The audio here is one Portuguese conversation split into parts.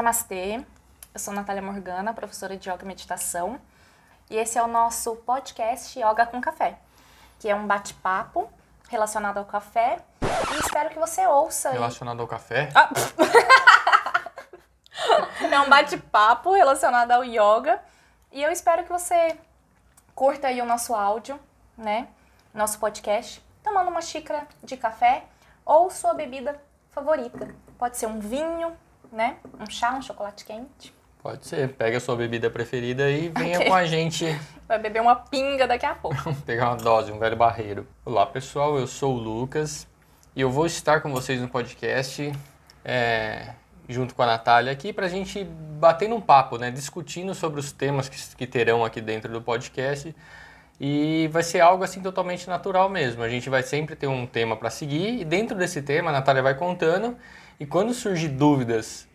Namastê, eu sou Natália Morgana, professora de Yoga e Meditação, e esse é o nosso podcast Yoga com Café, que é um bate-papo relacionado ao café e espero que você ouça. Relacionado ao café? Ah. é um bate-papo relacionado ao yoga e eu espero que você curta aí o nosso áudio, né? Nosso podcast, tomando uma xícara de café ou sua bebida favorita. Pode ser um vinho, né? Um chá, um chocolate quente. Pode ser. Pega a sua bebida preferida e venha okay. com a gente. Vai beber uma pinga daqui a pouco. Pegar uma dose, um velho barreiro. Olá, pessoal. Eu sou o Lucas e eu vou estar com vocês no podcast é, junto com a Natália aqui para a gente bater num papo, né? Discutindo sobre os temas que, que terão aqui dentro do podcast. E vai ser algo assim totalmente natural mesmo. A gente vai sempre ter um tema para seguir e dentro desse tema a Natália vai contando e quando surgir dúvidas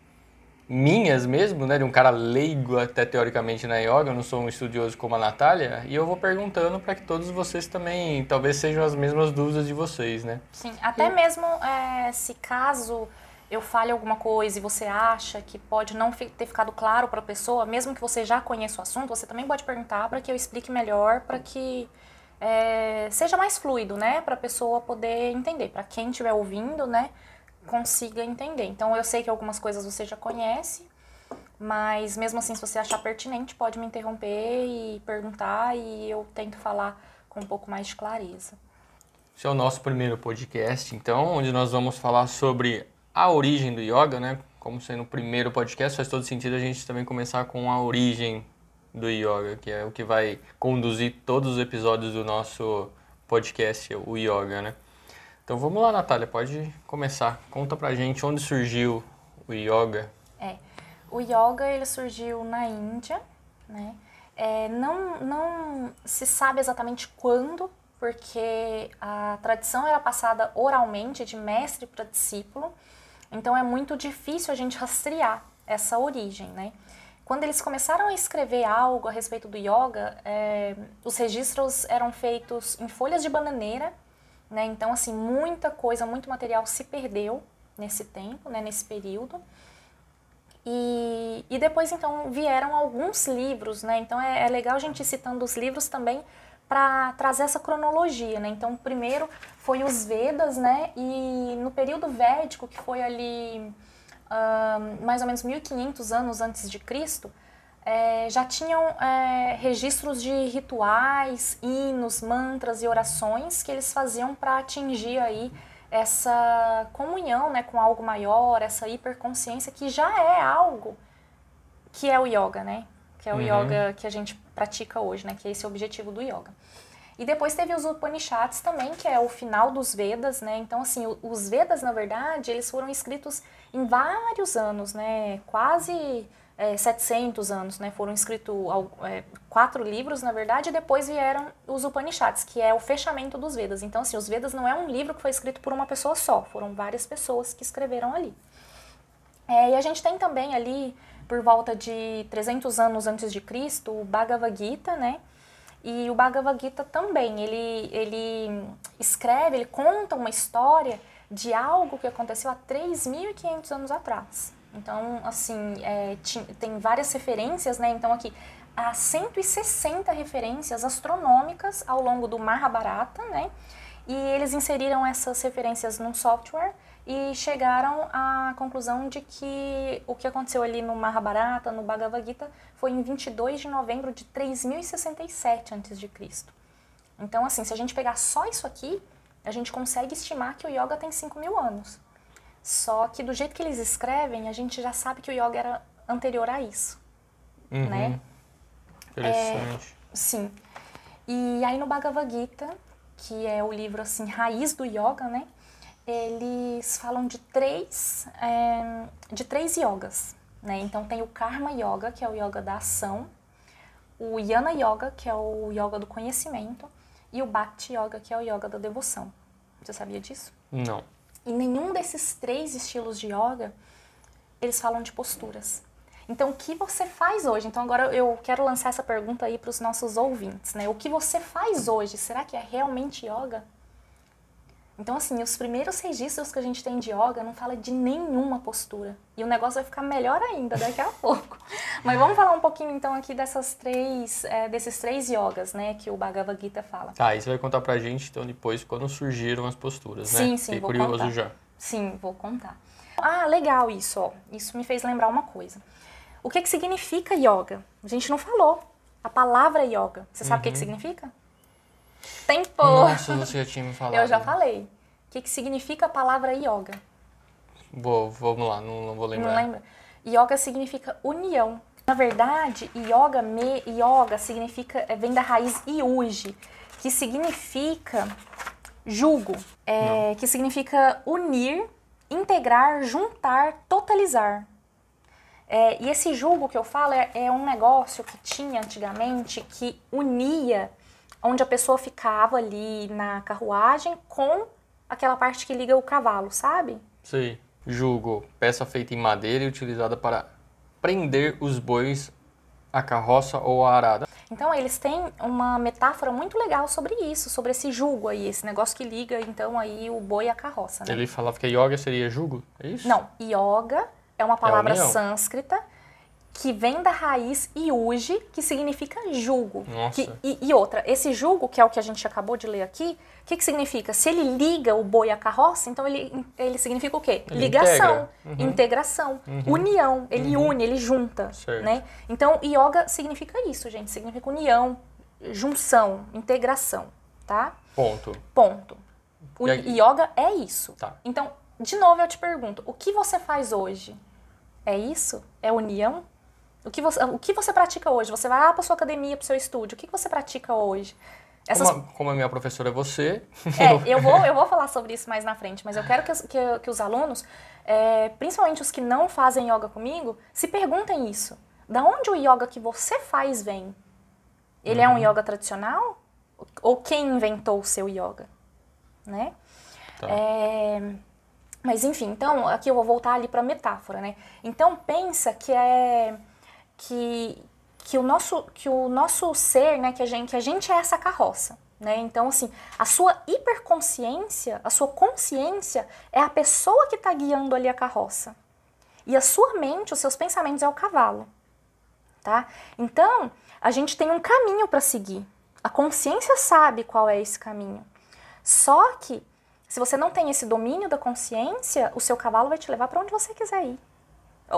minhas mesmo, né, de um cara leigo até teoricamente na yoga, eu não sou um estudioso como a Natália, e eu vou perguntando para que todos vocês também, talvez sejam as mesmas dúvidas de vocês, né? Sim, até e... mesmo é, se caso eu fale alguma coisa e você acha que pode não ter ficado claro para a pessoa, mesmo que você já conheça o assunto, você também pode perguntar para que eu explique melhor, para que é, seja mais fluido, né, para a pessoa poder entender, para quem estiver ouvindo, né, consiga entender. Então eu sei que algumas coisas você já conhece, mas mesmo assim, se você achar pertinente, pode me interromper e perguntar e eu tento falar com um pouco mais de clareza. Esse é o nosso primeiro podcast, então, onde nós vamos falar sobre a origem do yoga, né? Como sendo o primeiro podcast, faz todo sentido a gente também começar com a origem do yoga, que é o que vai conduzir todos os episódios do nosso podcast, o yoga, né? Então vamos lá, Natália, pode começar. Conta pra gente onde surgiu o yoga. É, o yoga ele surgiu na Índia, né? É, não, não se sabe exatamente quando, porque a tradição era passada oralmente de mestre para discípulo, então é muito difícil a gente rastrear essa origem, né? Quando eles começaram a escrever algo a respeito do yoga, é, os registros eram feitos em folhas de bananeira né? Então, assim, muita coisa, muito material se perdeu nesse tempo, né? nesse período. E, e depois, então, vieram alguns livros, né? Então, é, é legal a gente ir citando os livros também para trazer essa cronologia, né? Então, primeiro foi os Vedas, né? E no período védico, que foi ali uh, mais ou menos 1500 anos antes de Cristo, é, já tinham é, registros de rituais, hinos, mantras e orações que eles faziam para atingir aí essa comunhão né, com algo maior, essa hiperconsciência que já é algo que é o yoga, né? Que é o uhum. yoga que a gente pratica hoje, né? Que é esse o objetivo do yoga. E depois teve os Upanishads também, que é o final dos Vedas, né? Então, assim, os Vedas, na verdade, eles foram escritos em vários anos, né? Quase é, 700 anos, né? Foram escritos é, quatro livros, na verdade, e depois vieram os Upanishads, que é o fechamento dos Vedas. Então, assim, os Vedas não é um livro que foi escrito por uma pessoa só, foram várias pessoas que escreveram ali. É, e a gente tem também ali, por volta de 300 anos antes de Cristo, o Bhagavad Gita, né? E o Bhagavad Gita também, ele, ele escreve, ele conta uma história de algo que aconteceu há 3.500 anos atrás. Então, assim, é, tem várias referências, né? Então, aqui, há 160 referências astronômicas ao longo do Mahabharata, né? E eles inseriram essas referências num software e chegaram à conclusão de que o que aconteceu ali no Mahabharata, no Bhagavad Gita, foi em 22 de novembro de 3067 a.C. Então, assim, se a gente pegar só isso aqui, a gente consegue estimar que o yoga tem 5 mil anos. Só que do jeito que eles escrevem, a gente já sabe que o yoga era anterior a isso, uhum. né? Interessante. É, sim. E aí no Bhagavad Gita, que é o livro assim raiz do yoga, né? Eles falam de três é, de três yogas, né? Então tem o Karma Yoga, que é o yoga da ação, o Yana Yoga, que é o yoga do conhecimento, e o Bhakti Yoga, que é o yoga da devoção. Você sabia disso? Não. E nenhum desses três estilos de yoga, eles falam de posturas. Então, o que você faz hoje? Então, agora eu quero lançar essa pergunta aí para os nossos ouvintes, né? O que você faz hoje, será que é realmente yoga? Então, assim, os primeiros registros que a gente tem de yoga não fala de nenhuma postura. E o negócio vai ficar melhor ainda daqui a pouco. Mas vamos falar um pouquinho, então, aqui dessas três, é, desses três yogas, né, que o Bhagavad Gita fala. Tá, e você vai contar pra gente, então, depois, quando surgiram as posturas, sim, né? Sim, Fiquei vou curioso contar. já. Sim, vou contar. Ah, legal isso, ó. Isso me fez lembrar uma coisa. O que que significa yoga? A gente não falou. A palavra yoga. Você sabe o que que significa? Tempo! Nossa, você já tinha me falado. Eu já falei. O que, que significa a palavra yoga? Vou, vamos lá, não, não vou lembrar. Não lembra? Yoga significa união. Na verdade, yoga, me, yoga significa, é, vem da raiz yuji, que significa jugo, é, que significa unir, integrar, juntar, totalizar. É, e esse jugo que eu falo é, é um negócio que tinha antigamente que unia onde a pessoa ficava ali na carruagem com aquela parte que liga o cavalo, sabe? Sei. Jugo, peça feita em madeira e utilizada para prender os bois à carroça ou à arada. Então eles têm uma metáfora muito legal sobre isso, sobre esse jugo aí, esse negócio que liga então aí o boi à carroça, né? Ele falava que yoga seria jugo, é isso? Não, yoga é uma palavra união. sânscrita que vem da raiz yuji, que significa jugo. Nossa. Que- e, e outra, esse jugo, que é o que a gente acabou de ler aqui, o que, que significa? Se ele liga o boi à carroça, então ele, ele significa o quê? Ele Ligação, integra. Uhum. integração, união, ele une, ele junta, Certo. né? então, yoga significa isso, gente, significa união, junção, integração, tá? Ponto. Ponto. O yoga é isso. Tá. Então, de novo eu te pergunto, o que você faz hoje? É isso? É união? O que você, o que você pratica hoje? Você vai lá para sua academia, para seu estúdio, o que você pratica hoje? Essas, Como, a, como a minha professora é você, é, eu vou, eu vou falar sobre isso mais na frente, mas eu quero que, os- que, que os alunos, é, principalmente os que não fazem yoga comigo, se perguntem isso. Da onde o yoga que você faz vem? Ele é um yoga tradicional? Ou quem inventou o seu yoga? Né? Tá. É, mas enfim, então aqui eu vou voltar ali para a metáfora, né? Então pensa que é que, que o nosso que o nosso ser, né, que a gente que a gente é essa carroça, né? Então assim, a sua hiperconsciência, a sua consciência é a pessoa que está guiando ali a carroça. E a sua mente, os seus pensamentos é o cavalo, tá? Então, a gente tem um caminho para seguir. A consciência sabe qual é esse caminho. Só que, se você não tem esse domínio da consciência, o seu cavalo vai te levar para onde você quiser ir.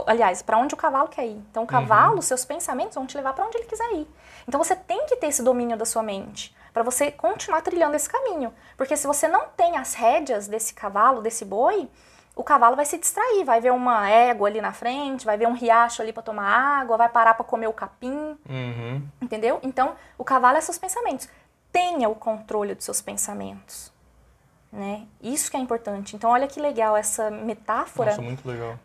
Aliás, para onde o cavalo quer ir. Então, o cavalo, os seus pensamentos vão te levar para onde ele quiser ir. Então, você tem que ter esse domínio da sua mente para você continuar trilhando esse caminho. Porque se você não tem as rédeas desse cavalo, desse boi, o cavalo vai se distrair, vai ver uma égua ali na frente, vai ver um riacho ali para tomar água, vai parar para comer o capim, Uhum. Entendeu? Então, o cavalo é seus pensamentos. Tenha o controle dos seus pensamentos. Né? Isso que é importante. Então, olha que legal essa metáfora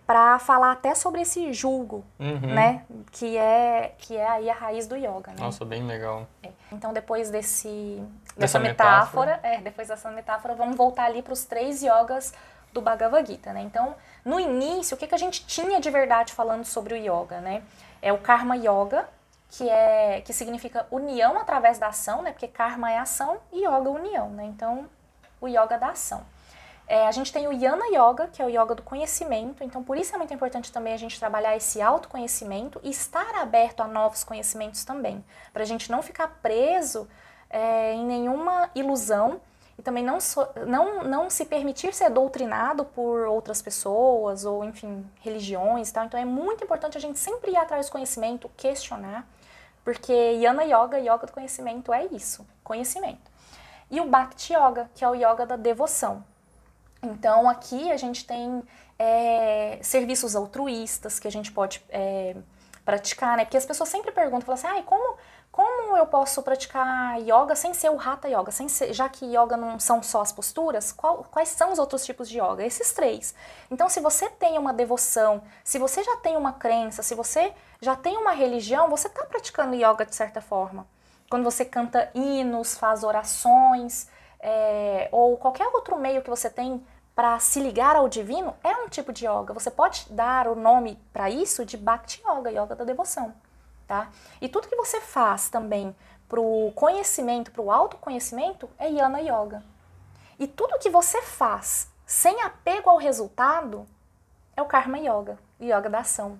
para falar até sobre esse julgo, Uhum. né? Que é que é aí a raiz do yoga, né? Nossa, bem legal. É. Então, depois desse Dessa dessa metáfora, é, depois dessa metáfora, vamos voltar ali para os três yogas do Bhagavad Gita, né? Então, no início, o que, que a gente tinha de verdade falando sobre o yoga, né? É o Karma Yoga, que é que significa união através da ação, né? Porque karma é ação e yoga é união, né? Então, o yoga da ação. É, a gente tem o Yana Yoga, que é o yoga do conhecimento, então por isso é muito importante também a gente trabalhar esse autoconhecimento e estar aberto a novos conhecimentos também, para a gente não ficar preso é, em nenhuma ilusão e também não, so- não, não se permitir ser doutrinado por outras pessoas ou, enfim, religiões e tal. Então é muito importante a gente sempre ir atrás do conhecimento, questionar, porque Yana Yoga, yoga do conhecimento, é isso, conhecimento. E o Bhakti Yoga, que é o yoga da devoção. Então aqui a gente tem é, serviços altruístas que a gente pode é, praticar, né? Porque as pessoas sempre perguntam, falam assim, ah, como, como eu posso praticar yoga sem ser o Hatha Yoga? Sem ser, já que yoga não são só as posturas, qual- quais são os outros tipos de yoga? Esses três. Então se você tem uma devoção, se você já tem uma crença, se você já tem uma religião, você está praticando yoga de certa forma. Quando você canta hinos, faz orações, é, ou qualquer outro meio que você tem para se ligar ao divino, é um tipo de yoga. Você pode dar o nome para isso de Bhakti Yoga, yoga da devoção, tá? E tudo que você faz também para o conhecimento, para o autoconhecimento, é Yana Yoga. E tudo que você faz sem apego ao resultado é o Karma Yoga, Yoga da ação.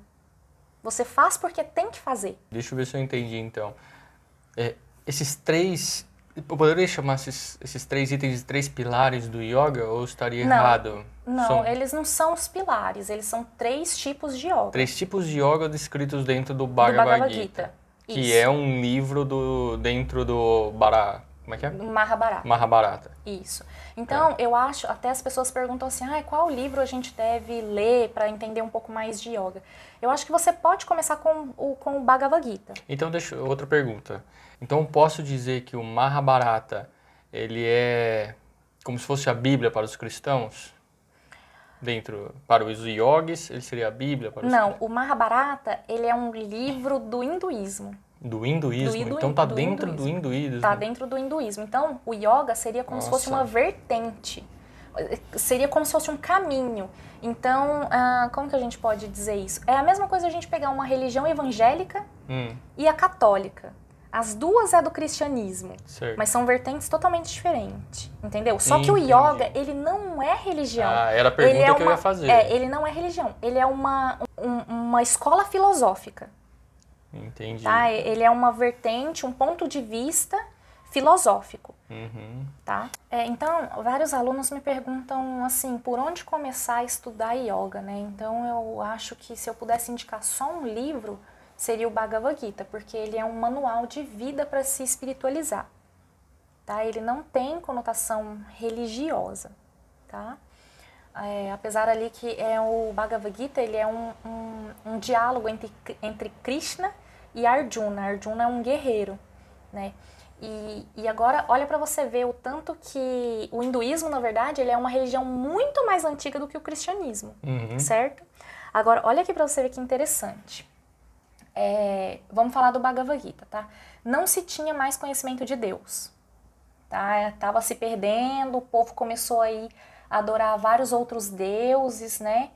Você faz porque tem que fazer. Deixa eu ver se eu entendi então. É, esses três. Eu poderia chamar esses, esses três itens de três pilares do yoga ou estaria Não. errado? Não, São eles não são os pilares, eles são três tipos de yoga. três tipos de yoga descritos dentro do do Bhagavad, Bhagavad Gita. Gita. Que Isso. é um livro do, dentro do Bara, como é que é? do Mahabharata. Mahabharata. Isso. Então, eu acho, até as pessoas perguntam assim, ah, qual livro a gente deve ler para entender um pouco mais de yoga? Eu acho que você pode começar com o, com o Bhagavad Gita. Então, deixa outra pergunta. Então, posso dizer que o Mahabharata, ele é como se fosse a Bíblia para os cristãos? Dentro, para os yogis, ele seria a Bíblia para os Não, o Mahabharata, ele é um livro do hinduísmo. Do hinduísmo? Do hindu- então tá do dentro do hinduísmo. hinduísmo. Tá dentro do hinduísmo. Então, o yoga seria como se fosse Nossa. uma vertente. Seria como se fosse um caminho. Então, ah, como que a gente pode dizer isso? É a mesma coisa a gente pegar uma religião evangélica Hum, e a católica. As duas é do cristianismo, certo. mas são vertentes totalmente diferentes, entendeu? Só que o Entendi. yoga, ele não é religião. Ah, era a pergunta ele é que eu uma, ia fazer. É, ele não é religião. Ele é uma, um- uma escola filosófica. Entendi. Tá? Ele é uma vertente, um ponto de vista filosófico, Uhum. tá? É, então, vários alunos me perguntam assim, por onde começar a estudar yoga, né? Então, eu acho que se eu pudesse indicar só um livro, seria o Bhagavad Gita, porque ele é um manual de vida para se espiritualizar, tá? Ele não tem conotação religiosa, tá? É, apesar ali que é o Bhagavad Gita, ele é um, um, um diálogo entre, entre Krishna e Arjuna. Arjuna é um guerreiro, né? E, e agora, olha para você ver o tanto que o hinduísmo, na verdade, ele é uma religião muito mais antiga do que o cristianismo, Uhum. certo? Agora, olha aqui para você ver que interessante. É, vamos falar do Bhagavad Gita, tá? Não se tinha mais conhecimento de Deus, tá? Tava se perdendo, o povo começou aí a adorar vários outros deuses, né?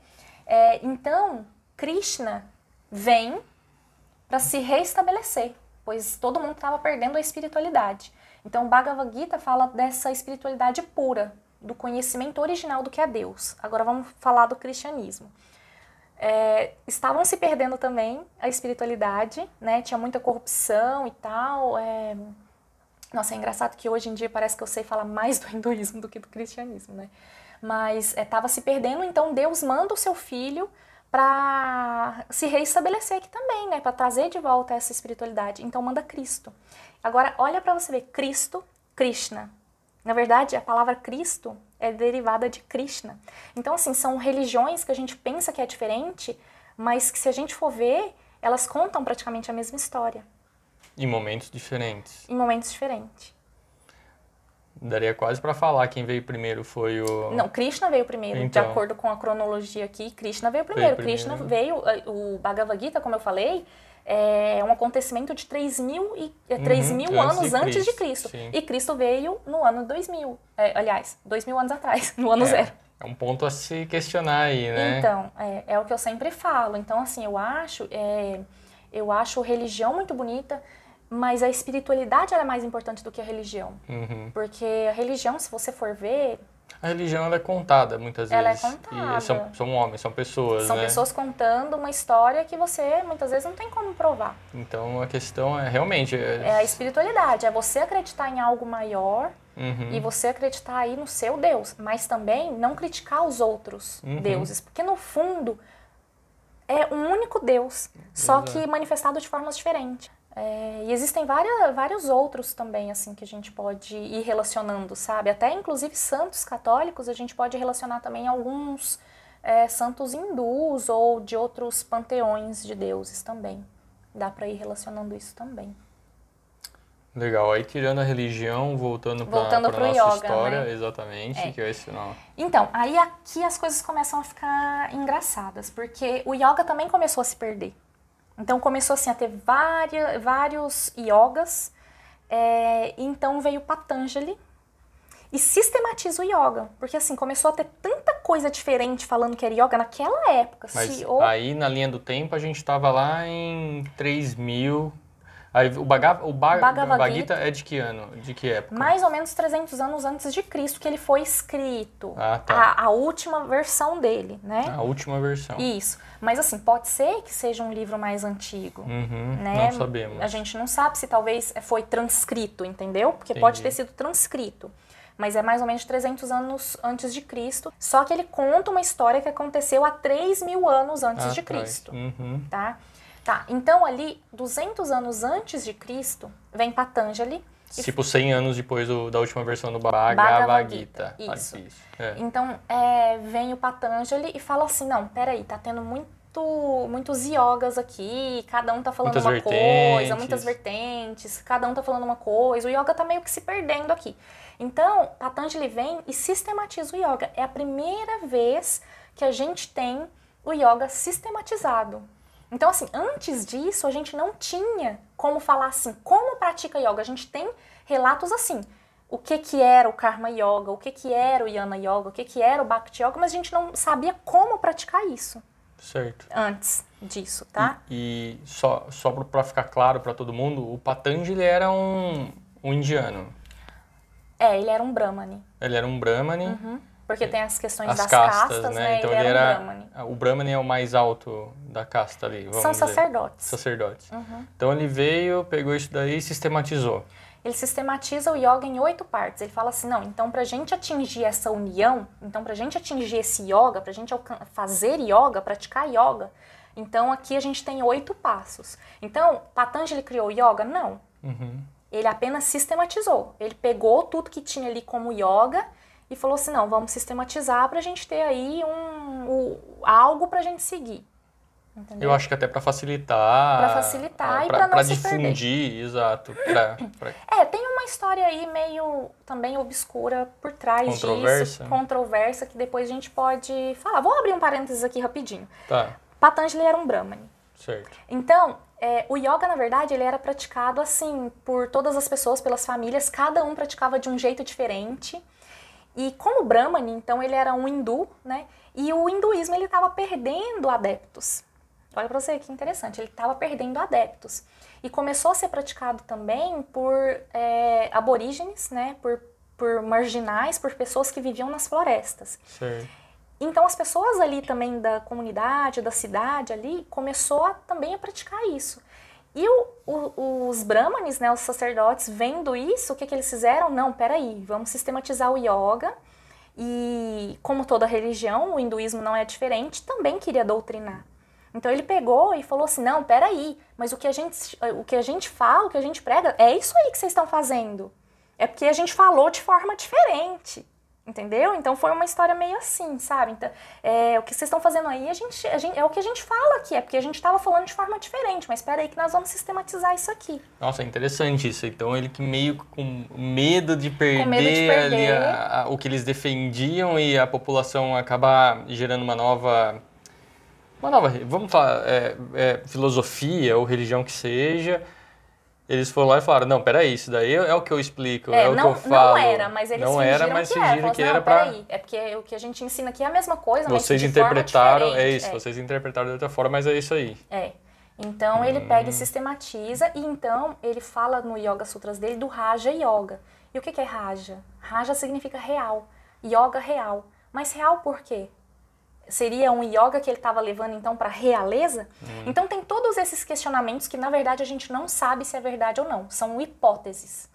É, então, Krishna vem para se reestabelecer, pois todo mundo estava perdendo a espiritualidade. Então, Bhagavad Gita fala dessa espiritualidade pura, do conhecimento original do que é Deus. Agora vamos falar do cristianismo. É, estavam se perdendo também a espiritualidade, né? Tinha muita corrupção e tal. é. Nossa, é engraçado que hoje em dia parece que eu sei falar mais do hinduísmo do que do cristianismo, né? Mas estava se perdendo, então Deus manda o seu filho para se reestabelecer aqui também, né? Para trazer de volta essa espiritualidade. Então manda Cristo. Agora, olha para você ver, Cristo, Krishna. Na verdade, a palavra Cristo é derivada de Krishna. Então, assim, são religiões que a gente pensa que é diferente, mas que se a gente for ver, elas contam praticamente a mesma história, Em momentos diferentes. em momentos diferentes. Daria quase pra falar quem veio primeiro foi o. Não, Krishna veio primeiro, Então. de acordo com a cronologia aqui, Krishna veio primeiro. primeiro. Krishna veio, eh, o Bhagavad Gita, como eu falei, é um acontecimento de 3 mil, e, é, 3 Uhum, mil antes anos de antes de Cristo, Cristo. sim. E Cristo veio no ano 2000. É, aliás, 2 mil anos atrás, no ano é, zero. É um ponto a se questionar aí, né? Então, é, é o que eu sempre falo. Então, assim, eu acho, é, eu acho religião muito bonita, mas a espiritualidade ela é mais importante do que a religião. Uhum. Porque a religião, se você for ver, A religião ela é contada muitas Ela é vezes. contada. E são, são homens, são pessoas, são né? pessoas contando uma história que você muitas vezes não tem como provar. Então a questão é realmente. É a espiritualidade, é você acreditar em algo maior Uhum. e você acreditar aí no seu Deus, mas também não criticar os outros Uhum. deuses, porque no fundo é um único Deus, só Exato. que manifestado de formas diferentes. É, e existem várias, vários outros também, assim, que a gente pode ir relacionando, sabe? Até, inclusive, santos católicos, a gente pode relacionar também alguns é, santos hindus ou de outros panteões de deuses também. Dá para ir relacionando isso também. Legal. Aí tirando a religião, voltando para a nossa yoga, história, né? exatamente, É. que é esse não. Então, aí aqui as coisas começam a ficar engraçadas, porque o yoga também começou a se perder. Então começou assim a ter várias, vários yogas, é, e então veio Patanjali e sistematiza o yoga, porque assim começou a ter tanta coisa diferente falando que era yoga naquela época. Mas aí na linha do tempo a gente estava lá em 3000 Aí o, Baga, o ba, Bhagavad Gita é de que ano? De que época? Mais ou menos 300 anos antes de Cristo que ele foi escrito. Ah, tá. a, a última versão dele, né? A última versão. Isso. Mas assim, pode ser que seja um livro mais antigo. Uhum, né? Não sabemos. A gente não sabe se talvez foi transcrito, entendeu? Porque pode Entendi. ter sido transcrito. Mas é mais ou menos 300 anos antes de Cristo. Só que ele conta uma história que aconteceu há 3 mil anos antes Ah, de atrás. Cristo. Uhum. Tá? Tá, então ali, 200 anos antes de Cristo, vem Patanjali. Tipo 100 anos depois do- da última versão do Bhagavad Gita. Ah, isso. É. Então, é, vem o Patanjali e fala assim, não, peraí, tá tendo muito, muitos yogas aqui, cada um tá falando Muitas uma vertentes. coisa, muitas vertentes, cada um tá falando uma coisa, o yoga tá meio que se perdendo aqui. Então, Patanjali vem e sistematiza o yoga. É a primeira vez que a gente tem o yoga sistematizado. Então, assim, antes disso, a gente não tinha como falar assim, como pratica yoga. A gente tem relatos assim, o que que era o Karma Yoga, o que que era o Yana Yoga, o que que era o Bhakti Yoga, mas a gente não sabia como praticar isso Certo. antes disso, tá? E, e só, só para ficar claro para todo mundo, o Patanjali era um, um indiano. É, ele era um Brahmani, Ele era um Brahmani. uhum, porque tem as questões As das castas, castas, né? Então ele, ele era, era. um Brahmani. O Brahmani é o mais alto da casta ali. Vamos São dizer. sacerdotes. Sacerdotes. Uhum. Então ele veio, pegou isso daí e sistematizou. Ele sistematiza o yoga em oito partes. Ele fala assim, não, então pra gente atingir essa união, então pra gente atingir esse yoga, pra gente fazer yoga, praticar yoga, então aqui a gente tem oito passos. Então, Patanjali criou yoga? Não. Uhum. Ele apenas sistematizou. Ele pegou tudo que tinha ali como yoga e falou assim, não, vamos sistematizar pra gente ter aí um, o- algo pra gente seguir. Entendeu? Eu acho que até para facilitar. Pra facilitar ah, e pra não se difundir, exato. Pra, pra- É, tem uma história aí meio também obscura por trás Controversa? disso, controversa, que depois a gente pode falar. Vou abrir um parênteses aqui rapidinho. Tá, Patanjali era um Brahmani. certo. Então, é, o yoga, na verdade, ele era praticado assim por todas as pessoas, pelas famílias, cada um praticava de um jeito diferente. E como Brahmani, então ele era um hindu, né? E o hinduísmo ele estava perdendo adeptos. Olha pra você que interessante, ele estava perdendo adeptos. E começou a ser praticado também por é, aborígenes, né? Por, por marginais, por pessoas que viviam nas florestas. Certo. Então as pessoas ali também da comunidade, da cidade ali, começou a, também a praticar isso. E o- o- os brahmanes, né, os sacerdotes, vendo isso, o que, que eles fizeram? Não, peraí, vamos sistematizar o yoga. E como toda religião, o hinduísmo não é diferente, também queria doutrinar. Então ele pegou e falou assim, não, peraí, mas o que a gente, o que a gente fala, o que a gente prega, é isso aí que vocês estão fazendo. É porque a gente falou de forma diferente. Entendeu? Então foi uma história meio assim, sabe? Então, é, o que vocês estão fazendo aí, a gente, a gente- é o que a gente fala aqui, é porque a gente estava falando de forma diferente, mas espera aí que nós vamos sistematizar isso aqui. Nossa, é interessante isso. Então ele que meio com medo de perder, medo de ali perder. a- a- o que eles defendiam e a população acabar gerando uma nova. Uma nova, vamos falar, é, é, filosofia ou religião que seja. Eles foram lá e falaram, não, peraí, isso daí é o que eu explico, é, É, o não, que eu falo. não era, mas eles Não fingiram era, mas que era. que era peraí, é porque o que a gente ensina aqui é a mesma coisa, mas Vocês interpretaram, é isso, vocês interpretaram de outra forma, mas é isso aí. É. Então ele pega Hum. e sistematiza e então ele fala no Yoga Sutras dele do Raja Yoga. E o que é Raja? Raja significa real, yoga real. Mas real por quê? Seria um yoga que ele estava levando então para realeza? Hum. Então tem todos esses questionamentos que na verdade a gente não sabe se é verdade ou não. São hipóteses,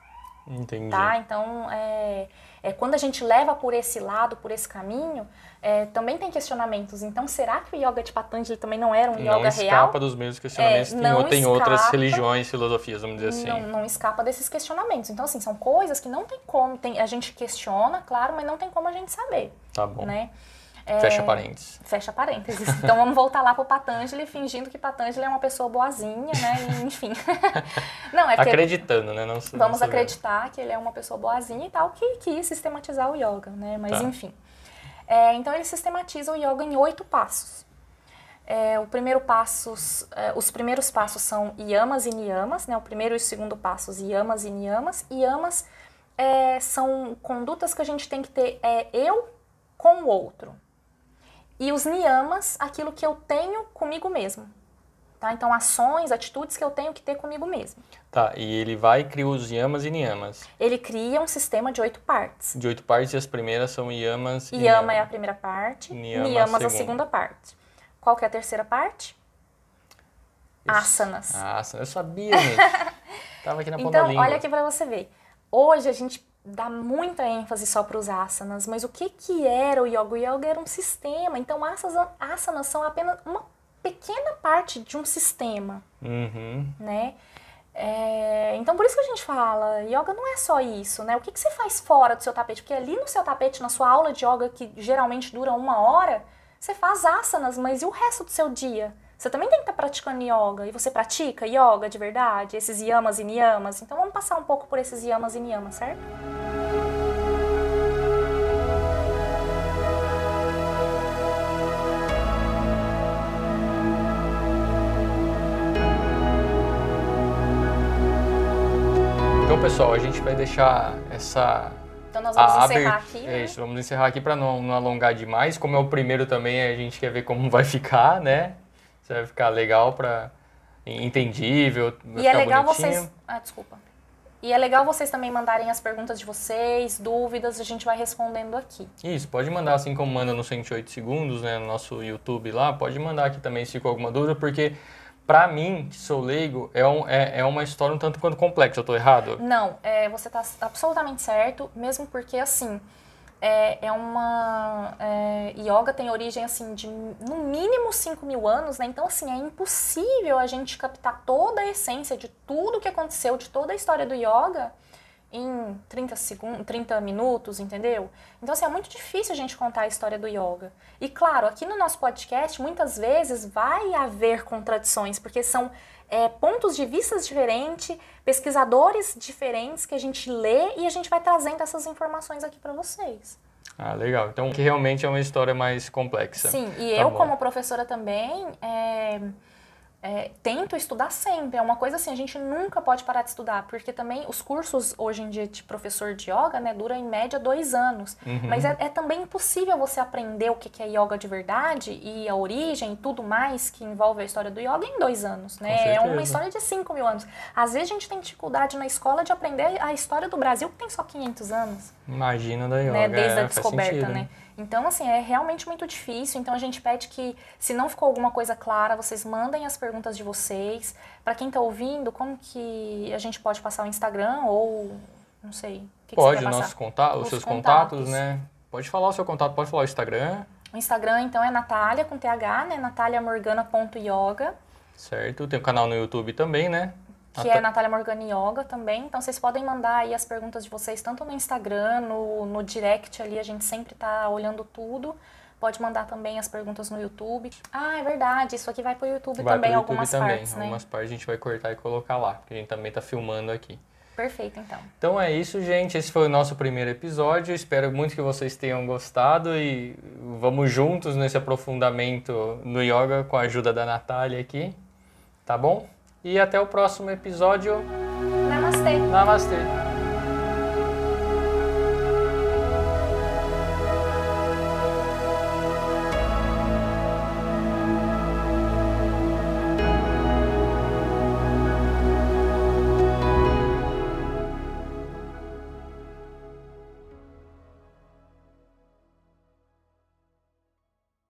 Entendi. tá? Então é, é, quando a gente leva por esse lado, por esse caminho, é, também tem questionamentos. Então será que o yoga de Patanjali também não era um não yoga escapa real? dos mesmos questionamentos É, que não tem, tem outras escapa. religiões, filosofias, vamos dizer assim. não, não escapa desses questionamentos. Então, assim, são coisas que não tem como. Tem, a gente questiona, claro, mas não tem como a gente saber, Tá bom. né? Fecha parênteses. Fecha parênteses. Então, vamos voltar lá pro Patanjali, fingindo que Patanjali é uma pessoa boazinha, né? E, enfim. não, é Acreditando, né? Não, vamos não acreditar que ele é uma pessoa boazinha e tal, que quis sistematizar o yoga, né? Mas, Tá. enfim. É, então, ele sistematiza o yoga em oito passos. É, o primeiro passos, é, os primeiros passos são yamas e niyamas, né? O primeiro e o segundo passos, yamas e niyamas. Yamas é, são condutas que a gente tem que ter é, eu com o outro. E os niyamas, aquilo que eu tenho comigo mesmo. tá? Então, ações, atitudes que eu tenho que ter comigo mesmo. Tá, e ele vai e cria os yamas e niyamas. Ele cria um sistema de oito partes. De oito partes, e as primeiras são yamas e Yama niyama. é a primeira parte, Niyama, niyamas a a segunda parte. Qual que é a terceira parte? Asanas. Asana, eu sabia, gente. Tava aqui na ponta da Então, olha aqui pra você ver. Hoje a gente dá muita ênfase só para os asanas, mas o que que era o yoga? O yoga era um sistema. Então, asanas, asanas são apenas uma pequena parte de um sistema, Uhum. né? É, então, por isso que a gente fala, yoga não é só isso, né? O que, que você faz fora do seu tapete? Porque ali no seu tapete, na sua aula de yoga, que geralmente dura uma hora, você faz asanas, mas e o resto do seu dia? Você também tem que estar praticando yoga. E você pratica yoga de verdade? Esses yamas e niyamas? Então vamos passar um pouco por esses yamas e niyamas, certo? Então, pessoal, a gente vai deixar essa Então nós vamos a encerrar aber- aqui. É né? isso, vamos encerrar aqui para não, não alongar demais. Como é o primeiro também, a gente quer ver como vai ficar, né? Se vai ficar legal para entendível, E é legal bonitinho. vocês. Ah, desculpa. E é legal vocês também mandarem as perguntas de vocês, dúvidas, a gente vai respondendo aqui. Isso, pode mandar assim como manda no 108 segundos, né, no nosso YouTube lá, pode mandar aqui também se ficou alguma dúvida, porque pra mim, que sou leigo, é, um, é, é uma história um tanto quanto complexa, eu tô errado? Não, é, você está absolutamente certo, mesmo porque assim. É, é uma. É, yoga tem origem assim de no mínimo 5 mil anos, né? Então, assim, é impossível a gente captar toda a essência de tudo que aconteceu, de toda a história do yoga em 30, segundos, 30 minutos, entendeu? Então, assim, é muito difícil a gente contar a história do yoga. E, claro, aqui no nosso podcast, muitas vezes vai haver contradições, porque são é, pontos de vista diferentes, pesquisadores diferentes que a gente lê e a gente vai trazendo essas informações aqui para vocês. Ah, legal. Então, que realmente é uma história mais complexa. Sim, e Tá eu, bom. como professora também, é, é, tento estudar sempre. É uma coisa assim, a gente nunca pode parar de estudar, porque também os cursos hoje em dia de professor de yoga, né, duram em média dois anos. Uhum. Mas é, é também impossível você aprender o que que é yoga de verdade e a origem e tudo mais que envolve a história do yoga em dois anos, né? É uma história de 5 mil anos. Às vezes a gente tem dificuldade na escola de aprender a história do Brasil, que tem só 500 anos Imagina da yoga, né, desde é, a descoberta, sentido. né? Então, assim, é realmente muito difícil. Então, a gente pede que, se não ficou alguma coisa clara, vocês mandem as perguntas de vocês. Para quem tá ouvindo, como que a gente pode passar o Instagram ou, não sei, o que, que Pode, vai nossos contatos, os seus contatos, contatos. né? Pode falar o seu contato, pode falar o Instagram, O Instagram, então, é Natália, com TH, né? nataliamorgana.yoga, certo? Tem o canal no YouTube também, né? Que é Natália Morgana Yoga também. Então, vocês podem mandar aí as perguntas de vocês, tanto no Instagram, no, no direct ali, a gente sempre tá olhando tudo. Pode mandar também as perguntas no YouTube. Ah, é verdade, isso aqui vai pro YouTube Vai também, pro YouTube algumas também. partes, né? Algumas partes a gente vai cortar e colocar lá, porque a gente também tá filmando aqui. Perfeito, então. Então é isso, gente. Esse foi o nosso primeiro episódio. Espero muito que vocês tenham gostado e vamos juntos nesse aprofundamento no yoga com a ajuda da Natália aqui. Tá bom? E até o próximo episódio. Namastê! Namastê!